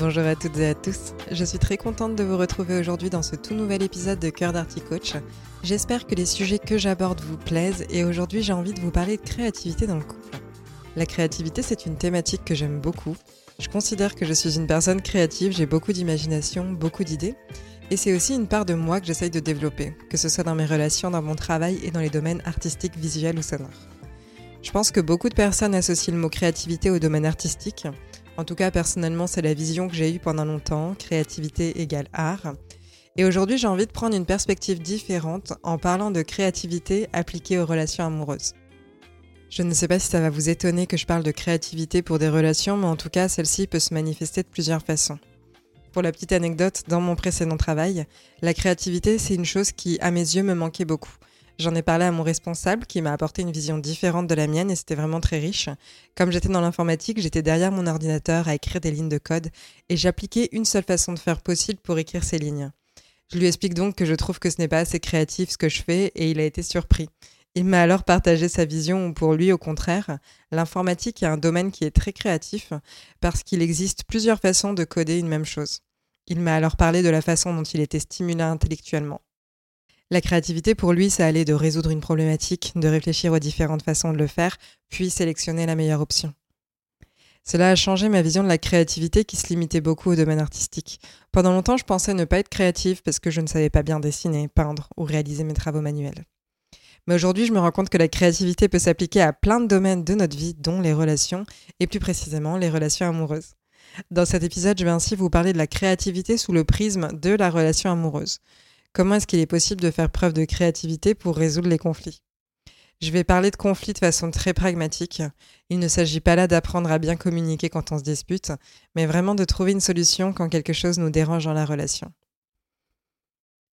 Bonjour à toutes et à tous, je suis très contente de vous retrouver aujourd'hui dans ce tout nouvel épisode de Cœur d'Arty Coach. J'espère que les sujets que j'aborde vous plaisent et aujourd'hui j'ai envie de vous parler de créativité dans le couple. La créativité c'est une thématique que j'aime beaucoup. Je considère que je suis une personne créative, j'ai beaucoup d'imagination, beaucoup d'idées et c'est aussi une part de moi que j'essaye de développer, que ce soit dans mes relations, dans mon travail et dans les domaines artistiques, visuels ou sonores. Je pense que beaucoup de personnes associent le mot créativité au domaine artistique, en tout cas, personnellement, c'est la vision que j'ai eue pendant longtemps, créativité égale art. Et aujourd'hui, j'ai envie de prendre une perspective différente en parlant de créativité appliquée aux relations amoureuses. Je ne sais pas si ça va vous étonner que je parle de créativité pour des relations, mais en tout cas, celle-ci peut se manifester de plusieurs façons. Pour la petite anecdote, dans mon précédent travail, la créativité, c'est une chose qui, à mes yeux, me manquait beaucoup. J'en ai parlé à mon responsable qui m'a apporté une vision différente de la mienne et c'était vraiment très riche. Comme j'étais dans l'informatique, j'étais derrière mon ordinateur à écrire des lignes de code et j'appliquais une seule façon de faire possible pour écrire ces lignes. Je lui explique donc que je trouve que ce n'est pas assez créatif ce que je fais et il a été surpris. Il m'a alors partagé sa vision où pour lui, au contraire, l'informatique est un domaine qui est très créatif parce qu'il existe plusieurs façons de coder une même chose. Il m'a alors parlé de la façon dont il était stimulé intellectuellement. La créativité, pour lui, ça allait de résoudre une problématique, de réfléchir aux différentes façons de le faire, puis sélectionner la meilleure option. Cela a changé ma vision de la créativité qui se limitait beaucoup au domaine artistique. Pendant longtemps, je pensais ne pas être créative parce que je ne savais pas bien dessiner, peindre ou réaliser mes travaux manuels. Mais aujourd'hui, je me rends compte que la créativité peut s'appliquer à plein de domaines de notre vie, dont les relations, et plus précisément les relations amoureuses. Dans cet épisode, je vais ainsi vous parler de la créativité sous le prisme de la relation amoureuse. Comment est-ce qu'il est possible de faire preuve de créativité pour résoudre les conflits? Je vais parler de conflits de façon très pragmatique. Il ne s'agit pas là d'apprendre à bien communiquer quand on se dispute, mais vraiment de trouver une solution quand quelque chose nous dérange dans la relation.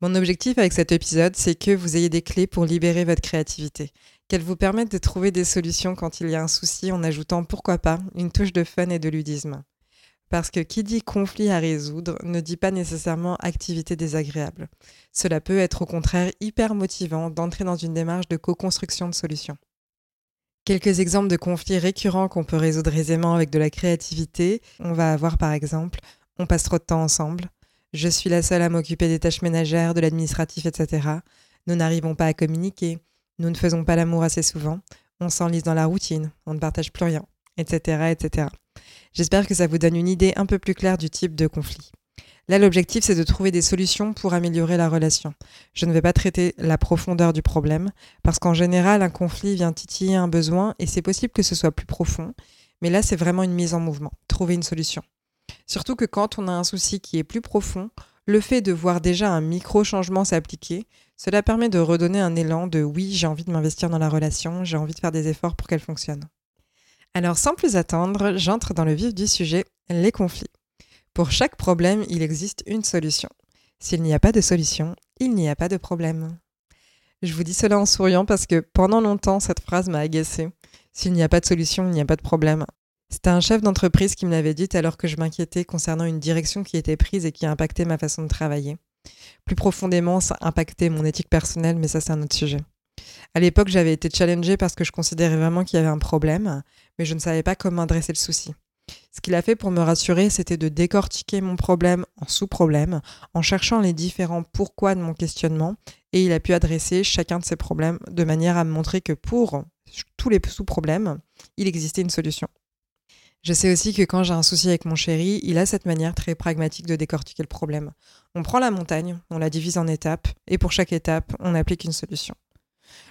Mon objectif avec cet épisode, c'est que vous ayez des clés pour libérer votre créativité, qu'elle vous permette de trouver des solutions quand il y a un souci en ajoutant, pourquoi pas, une touche de fun et de ludisme. Parce que qui dit conflit à résoudre ne dit pas nécessairement activité désagréable. Cela peut être au contraire hyper motivant d'entrer dans une démarche de co-construction de solutions. Quelques exemples de conflits récurrents qu'on peut résoudre aisément avec de la créativité. On va avoir par exemple on passe trop de temps ensemble, je suis la seule à m'occuper des tâches ménagères, de l'administratif, etc. Nous n'arrivons pas à communiquer, nous ne faisons pas l'amour assez souvent, on s'enlise dans la routine, on ne partage plus rien, etc. etc. J'espère que ça vous donne une idée un peu plus claire du type de conflit. Là, l'objectif, c'est de trouver des solutions pour améliorer la relation. Je ne vais pas traiter la profondeur du problème, parce qu'en général, un conflit vient titiller un besoin et c'est possible que ce soit plus profond. Mais là, c'est vraiment une mise en mouvement, trouver une solution. Surtout que quand on a un souci qui est plus profond, le fait de voir déjà un micro-changement s'appliquer, cela permet de redonner un élan de oui, j'ai envie de m'investir dans la relation, j'ai envie de faire des efforts pour qu'elle fonctionne. Alors sans plus attendre, j'entre dans le vif du sujet, les conflits. Pour chaque problème, il existe une solution. S'il n'y a pas de solution, il n'y a pas de problème. Je vous dis cela en souriant parce que pendant longtemps, cette phrase m'a agacée. S'il n'y a pas de solution, il n'y a pas de problème. C'était un chef d'entreprise qui me l'avait dit alors que je m'inquiétais concernant une direction qui était prise et qui impactait ma façon de travailler. Plus profondément, ça impactait mon éthique personnelle, mais ça c'est un autre sujet. À l'époque, j'avais été challengée parce que je considérais vraiment qu'il y avait un problème, mais je ne savais pas comment adresser le souci. Ce qu'il a fait pour me rassurer, c'était de décortiquer mon problème en sous-problèmes, en cherchant les différents pourquoi de mon questionnement, et il a pu adresser chacun de ces problèmes de manière à me montrer que pour tous les sous-problèmes, il existait une solution. Je sais aussi que quand j'ai un souci avec mon chéri, il a cette manière très pragmatique de décortiquer le problème. On prend la montagne, on la divise en étapes, et pour chaque étape, on applique une solution.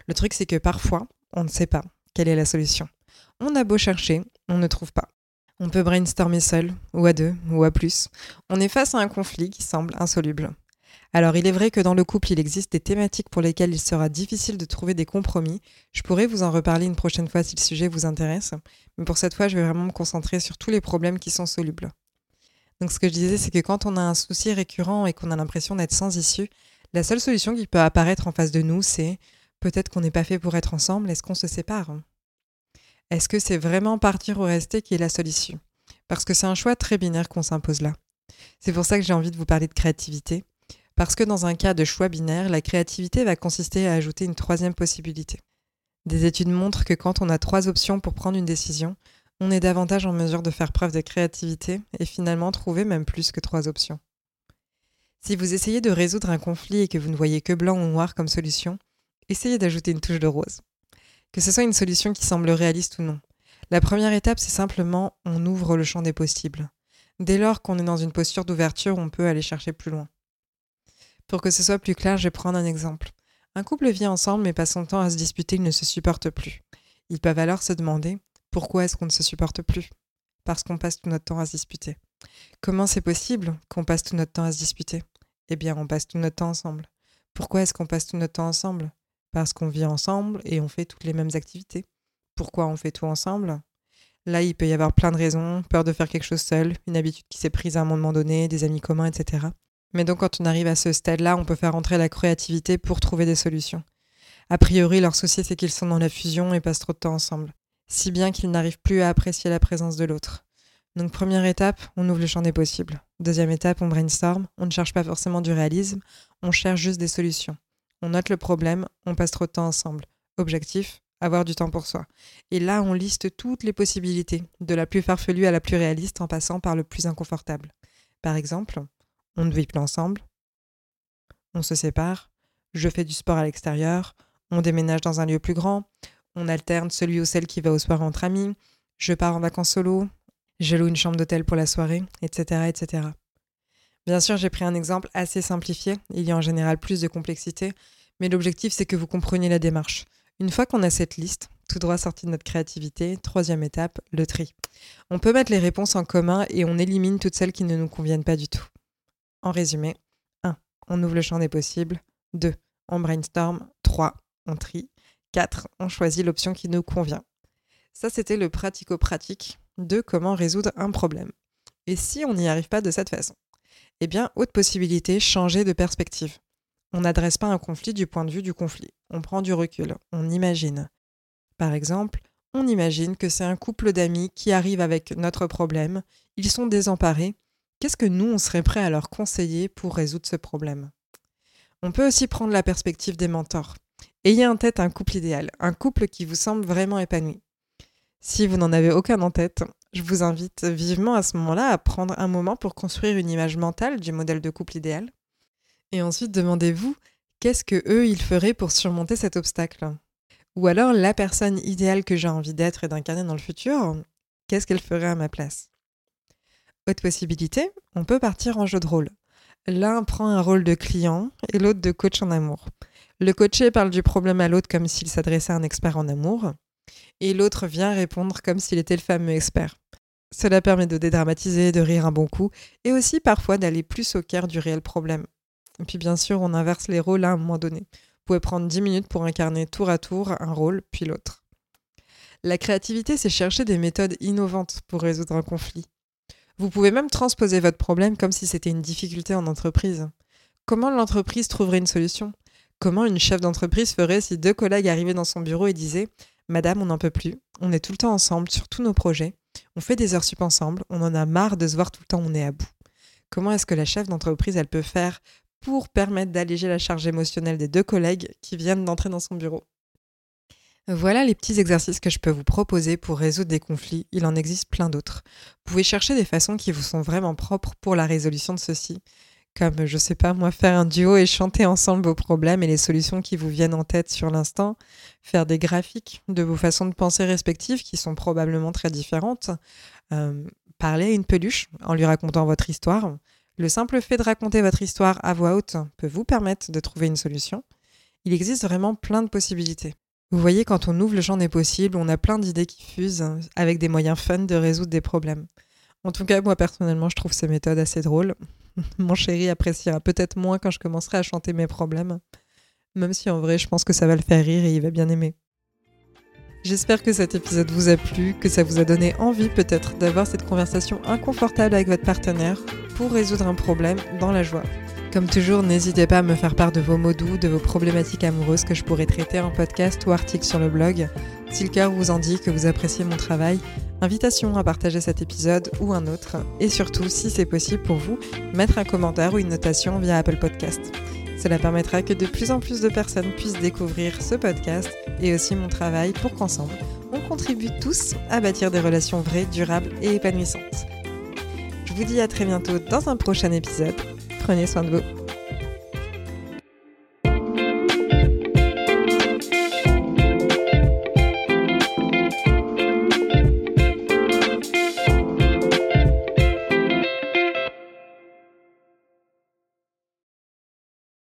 Le truc, c'est que parfois, on ne sait pas quelle est la solution. On a beau chercher, on ne trouve pas. On peut brainstormer seul, ou à deux, ou à plus. On est face à un conflit qui semble insoluble. Alors il est vrai que dans le couple, il existe des thématiques pour lesquelles il sera difficile de trouver des compromis. Je pourrais vous en reparler une prochaine fois si le sujet vous intéresse, mais pour cette fois, je vais vraiment me concentrer sur tous les problèmes qui sont solubles. Donc ce que je disais, c'est que quand on a un souci récurrent et qu'on a l'impression d'être sans issue, la seule solution qui peut apparaître en face de nous, c'est peut-être qu'on n'est pas fait pour être ensemble, est-ce qu'on se sépare? Est-ce que c'est vraiment partir ou rester qui est la issue Parce que c'est un choix très binaire qu'on s'impose là. C'est pour ça que j'ai envie de vous parler de créativité. Parce que dans un cas de choix binaire, la créativité va consister à ajouter une troisième possibilité. Des études montrent que quand on a trois options pour prendre une décision, on est davantage en mesure de faire preuve de créativité et finalement trouver même plus que trois options. Si vous essayez de résoudre un conflit et que vous ne voyez que blanc ou noir comme solution, essayez d'ajouter une touche de rose. Que ce soit une solution qui semble réaliste ou non. La première étape, c'est simplement on ouvre le champ des possibles. Dès lors qu'on est dans une posture d'ouverture, on peut aller chercher plus loin. Pour que ce soit plus clair, je vais prendre un exemple. Un couple vit ensemble mais passe son temps à se disputer, ils ne se supportent plus. Ils peuvent alors se demander pourquoi est-ce qu'on ne se supporte plus? Parce qu'on passe tout notre temps à se disputer. Comment c'est possible qu'on passe tout notre temps à se disputer? Eh bien, on passe tout notre temps ensemble. Pourquoi est-ce qu'on passe tout notre temps ensemble? Parce qu'on vit ensemble et on fait toutes les mêmes activités. Pourquoi on fait tout ensemble? Là, il peut y avoir plein de raisons, peur de faire quelque chose seul, une habitude qui s'est prise à un moment donné, des amis communs, etc. Mais donc quand on arrive à ce stade-là, on peut faire entrer la créativité pour trouver des solutions. A priori, leur souci, c'est qu'ils sont dans la fusion et passent trop de temps ensemble si bien qu'ils n'arrivent plus à apprécier la présence de l'autre. Donc première étape, on ouvre le champ des possibles. Deuxième étape, on brainstorm, on ne cherche pas forcément du réalisme, on cherche juste des solutions. On note le problème, on passe trop de temps ensemble. Objectif, avoir du temps pour soi. Et là, on liste toutes les possibilités, de la plus farfelue à la plus réaliste en passant par le plus inconfortable. Par exemple, on ne vit plus ensemble, on se sépare, je fais du sport à l'extérieur, on déménage dans un lieu plus grand, on alterne celui ou celle qui va au soir entre amis, je pars en vacances solo, je loue une chambre d'hôtel pour la soirée, etc., etc. Bien sûr, j'ai pris un exemple assez simplifié, il y a en général plus de complexité, mais l'objectif c'est que vous compreniez la démarche. Une fois qu'on a cette liste, tout droit sorti de notre créativité, troisième étape, le tri. On peut mettre les réponses en commun et on élimine toutes celles qui ne nous conviennent pas du tout. En résumé, 1. On ouvre le champ des possibles. 2. On brainstorm. 3. On trie. 4. On choisit l'option qui nous convient. Ça, c'était le pratico-pratique de comment résoudre un problème. Et si on n'y arrive pas de cette façon? Eh bien, autre possibilité, changer de perspective. On n'adresse pas un conflit du point de vue du conflit. On prend du recul, on imagine. Par exemple, on imagine que c'est un couple d'amis qui arrive avec notre problème, ils sont désemparés. Qu'est-ce que nous, on serait prêt à leur conseiller pour résoudre ce problème? On peut aussi prendre la perspective des mentors. Ayez en tête un couple idéal, un couple qui vous semble vraiment épanoui. Si vous n'en avez aucun en tête, je vous invite vivement à ce moment-là à prendre un moment pour construire une image mentale du modèle de couple idéal. Et ensuite, demandez-vous qu'est-ce que eux ils feraient pour surmonter cet obstacle? Ou alors la personne idéale que j'ai envie d'être et d'incarner dans le futur, qu'est-ce qu'elle ferait à ma place? Autre possibilité, on peut partir en jeu de rôle. L'un prend un rôle de client et l'autre de coach en amour. Le coaché parle du problème à l'autre comme s'il s'adressait à un expert en amour, et l'autre vient répondre comme s'il était le fameux expert. Cela permet de dédramatiser, de rire un bon coup, et aussi parfois d'aller plus au cœur du réel problème. Et puis bien sûr, on inverse les rôles à un moment donné. Vous pouvez prendre 10 minutes pour incarner tour à tour un rôle, puis l'autre. La créativité, c'est chercher des méthodes innovantes pour résoudre un conflit. Vous pouvez même transposer votre problème comme si c'était une difficulté en entreprise. Comment l'entreprise trouverait une solution? Comment une chef d'entreprise ferait si deux collègues arrivaient dans son bureau et disaient Madame, on n'en peut plus, on est tout le temps ensemble sur tous nos projets, on fait des heures sup ensemble, on en a marre de se voir tout le temps, on est à bout. Comment est-ce que la chef d'entreprise, elle peut faire pour permettre d'alléger la charge émotionnelle des deux collègues qui viennent d'entrer dans son bureau? Voilà les petits exercices que je peux vous proposer pour résoudre des conflits. Il en existe plein d'autres. Vous pouvez chercher des façons qui vous sont vraiment propres pour la résolution de ceux-ci comme, je sais pas, moi, faire un duo et chanter ensemble vos problèmes et les solutions qui vous viennent en tête sur l'instant, faire des graphiques de vos façons de penser respectives qui sont probablement très différentes, euh, parler à une peluche en lui racontant votre histoire. Le simple fait de raconter votre histoire à voix haute peut vous permettre de trouver une solution. Il existe vraiment plein de possibilités. Vous voyez, quand on ouvre le champ des possibles, on a plein d'idées qui fusent avec des moyens fun de résoudre des problèmes. En tout cas, moi personnellement, je trouve ces méthodes assez drôles. Mon chéri appréciera peut-être moins quand je commencerai à chanter mes problèmes, même si en vrai je pense que ça va le faire rire et il va bien aimer. J'espère que cet épisode vous a plu, que ça vous a donné envie peut-être d'avoir cette conversation inconfortable avec votre partenaire pour résoudre un problème dans la joie. Comme toujours, n'hésitez pas à me faire part de vos mots doux, de vos problématiques amoureuses que je pourrais traiter en podcast ou article sur le blog. Si le cœur vous en dit que vous appréciez mon travail, invitation à partager cet épisode ou un autre. Et surtout, si c'est possible pour vous, mettre un commentaire ou une notation via Apple Podcast. Cela permettra que de plus en plus de personnes puissent découvrir ce podcast et aussi mon travail pour qu'ensemble, on contribue tous à bâtir des relations vraies, durables et épanouissantes. Je vous dis à très bientôt dans un prochain épisode. Prenez soin de vous.